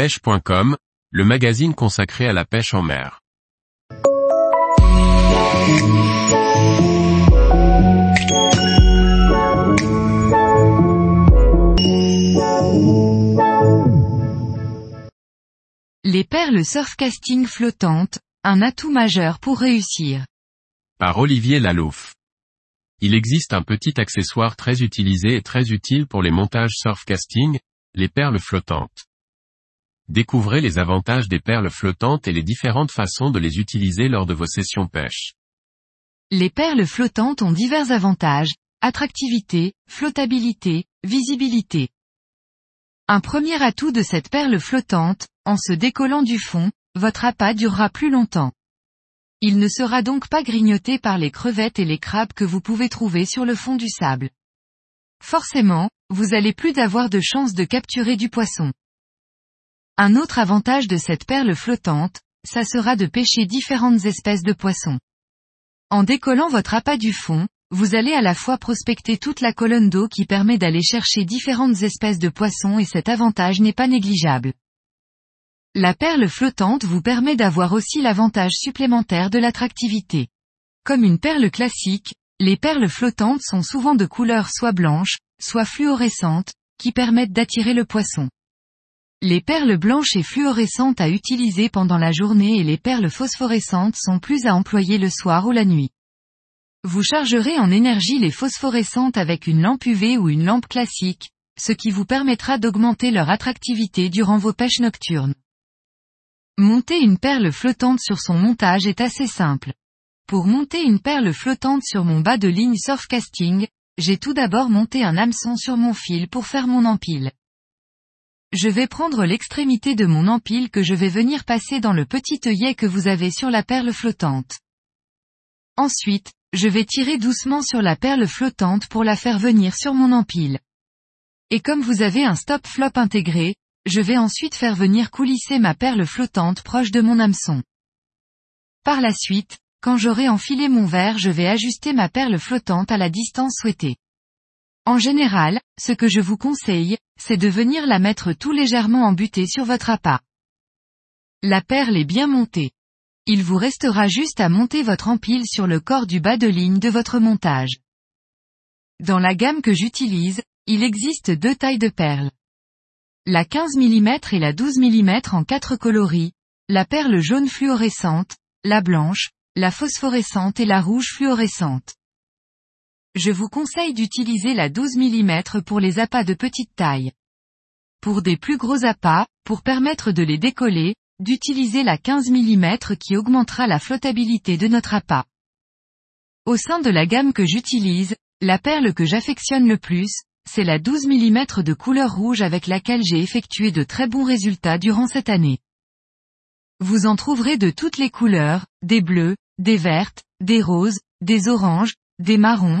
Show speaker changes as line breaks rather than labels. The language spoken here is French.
pêche.com, le magazine consacré à la pêche en mer.
Les perles surfcasting flottantes, un atout majeur pour réussir.
Par Olivier Lalouf. Il existe un petit accessoire très utilisé et très utile pour les montages surfcasting, les perles flottantes. Découvrez les avantages des perles flottantes et les différentes façons de les utiliser lors de vos sessions pêche.
Les perles flottantes ont divers avantages, attractivité, flottabilité, visibilité. Un premier atout de cette perle flottante, en se décollant du fond, votre appât durera plus longtemps. Il ne sera donc pas grignoté par les crevettes et les crabes que vous pouvez trouver sur le fond du sable. Forcément, vous allez plus d'avoir de chances de capturer du poisson. Un autre avantage de cette perle flottante, ça sera de pêcher différentes espèces de poissons. En décollant votre appât du fond, vous allez à la fois prospecter toute la colonne d'eau qui permet d'aller chercher différentes espèces de poissons et cet avantage n'est pas négligeable. La perle flottante vous permet d'avoir aussi l'avantage supplémentaire de l'attractivité. Comme une perle classique, les perles flottantes sont souvent de couleur soit blanche, soit fluorescente, qui permettent d'attirer le poisson. Les perles blanches et fluorescentes à utiliser pendant la journée et les perles phosphorescentes sont plus à employer le soir ou la nuit. Vous chargerez en énergie les phosphorescentes avec une lampe UV ou une lampe classique, ce qui vous permettra d'augmenter leur attractivité durant vos pêches nocturnes. Monter une perle flottante sur son montage est assez simple. Pour monter une perle flottante sur mon bas de ligne surfcasting, j'ai tout d'abord monté un hameçon sur mon fil pour faire mon empile. Je vais prendre l'extrémité de mon empile que je vais venir passer dans le petit œillet que vous avez sur la perle flottante. Ensuite, je vais tirer doucement sur la perle flottante pour la faire venir sur mon empile. Et comme vous avez un stop flop intégré, je vais ensuite faire venir coulisser ma perle flottante proche de mon hameçon. Par la suite, quand j'aurai enfilé mon verre je vais ajuster ma perle flottante à la distance souhaitée. En général, ce que je vous conseille, c'est de venir la mettre tout légèrement embutée sur votre appât. La perle est bien montée. Il vous restera juste à monter votre empile sur le corps du bas de ligne de votre montage. Dans la gamme que j'utilise, il existe deux tailles de perles la 15 mm et la 12 mm en quatre coloris, la perle jaune fluorescente, la blanche, la phosphorescente et la rouge fluorescente. Je vous conseille d'utiliser la 12 mm pour les appâts de petite taille. Pour des plus gros appâts, pour permettre de les décoller, d'utiliser la 15 mm qui augmentera la flottabilité de notre appât. Au sein de la gamme que j'utilise, la perle que j'affectionne le plus, c'est la 12 mm de couleur rouge avec laquelle j'ai effectué de très bons résultats durant cette année. Vous en trouverez de toutes les couleurs, des bleus, des vertes, des roses, des oranges, des marrons,